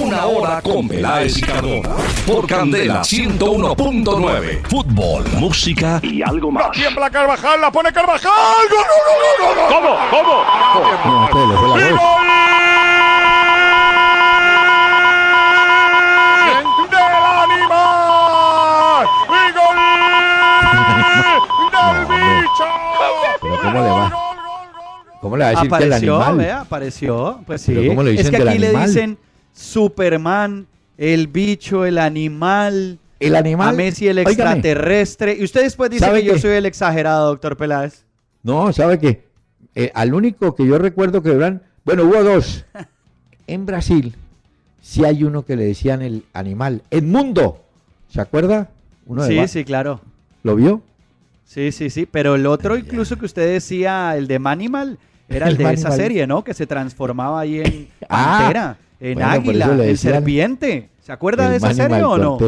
Una hora con Peláez y Cardona. Por Candela 101.9. Fútbol, música y algo más. Tiembla Carvajal, la pone Carvajal. ¡Gol, gol, gol, gol, gol! ¿Cómo? ¿Cómo? No, espere, le fue la ¡Y voz. gol! ¡Del animal! ¡Y gol! ¡Del bicho! Pero ¿cómo le va? ¿Cómo le va a decir que el Apareció, animal? vea, apareció. Pues sí. Pero ¿cómo le es dicen que del aquí le animal? dicen Superman, el bicho, el animal, El animal. a Messi el extraterrestre. Y usted después dice ¿Sabe que yo soy el exagerado, doctor Peláez. No, ¿sabe qué? Eh, al único que yo recuerdo que eran. Bueno, hubo dos. En Brasil, sí hay uno que le decían el animal. Edmundo. ¿Se acuerda? Uno de Sí, sí, claro. ¿Lo vio? Sí, sí, sí. Pero el otro, incluso que usted decía, el de Manimal, era el, El de esa serie, ¿no? Que se transformaba ahí en Ah, pantera, en bueno, águila, decían serpiente. ¿Se acuerda El de esa serie o no?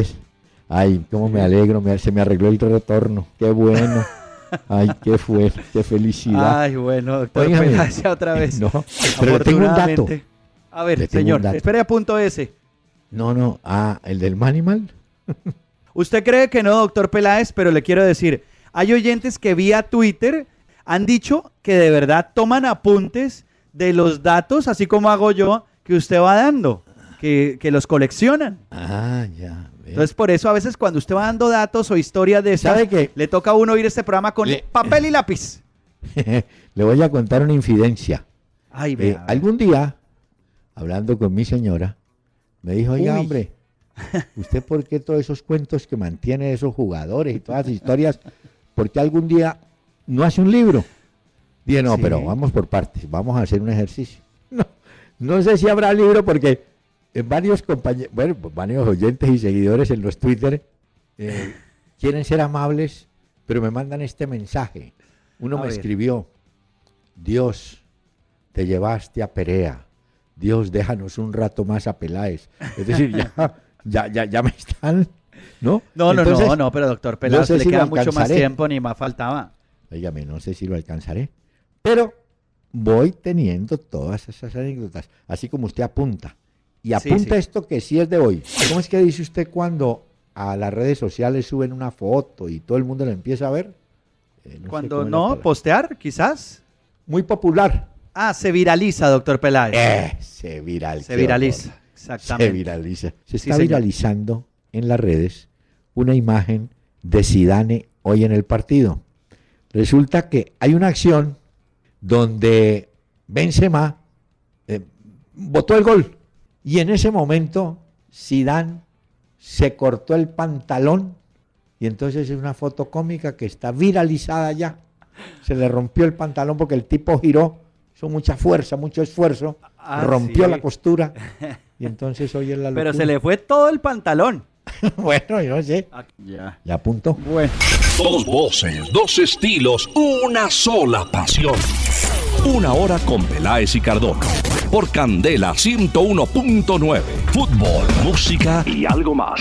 Ay, cómo me alegro, me- se me arregló el retorno. Qué bueno. Ay, qué fue, qué felicidad. Ay, bueno, doctor ya otra vez. No, pero le tengo un dato. A ver, señor, espere a punto ese. No, no, ah, el del Manimal. Usted cree que no, doctor Peláez, pero le quiero decir, hay oyentes que vía Twitter han dicho que de verdad toman apuntes de los datos, así como hago yo, que usted va dando, que, que los coleccionan. Ah, ya. Entonces, por eso a veces cuando usted va dando datos o historias de esas, ¿Sabe qué? le toca a uno oír este programa con Le- papel y lápiz. Le voy a contar una infidencia. Ay, Eh, vea, algún día, hablando con mi señora, me dijo, oiga, Uy. hombre, ¿usted por qué todos esos cuentos que mantiene esos jugadores y todas las historias, por qué algún día no hace un libro? Dije, no, Sí. pero vamos por partes, vamos a hacer un ejercicio. No, sé si habrá libro porque en varios compañeros, bueno, varios oyentes y seguidores en los Twitter eh, quieren ser amables, pero me mandan este mensaje. Uno A me ver. escribió, Dios, te llevaste a Perea. Dios, déjanos un rato más a Peláez. Es decir, ya, ya, ya, ya me están, ¿no? No, no, Entonces, no, no, pero doctor Peláez, sé le si queda mucho más tiempo, ni más faltaba. Óigame, no sé si lo alcanzaré, pero voy teniendo todas esas anécdotas, así como usted apunta. Y apunta sí. esto que sí es de hoy. ¿Cómo es que dice usted cuando a las redes sociales suben una foto y todo el mundo la empieza a ver? Eh, no Cuando no, postear, quizás. Muy popular. Ah, se viraliza, doctor Peláez. Eh, se viraliza. se viraliza, Se exactamente. viraliza. Se está viralizando en las redes una imagen de Zidane hoy en el partido. Resulta que hay una acción donde Benzema eh, botó el gol y en ese momento Zidane se cortó el pantalón y entonces es una foto cómica que está viralizada ya. Se le rompió el pantalón porque el tipo giró, hizo mucha fuerza, mucho esfuerzo, Ah, rompió sí. la costura y entonces hoy es la Pero se le fue todo el pantalón. bueno, yo sé. Ya. Ya apuntó. Bueno. Dos voces, dos estilos, una sola pasión. Una hora con Peláez y Cardona. Por Candela 101.9. Fútbol, música y algo más.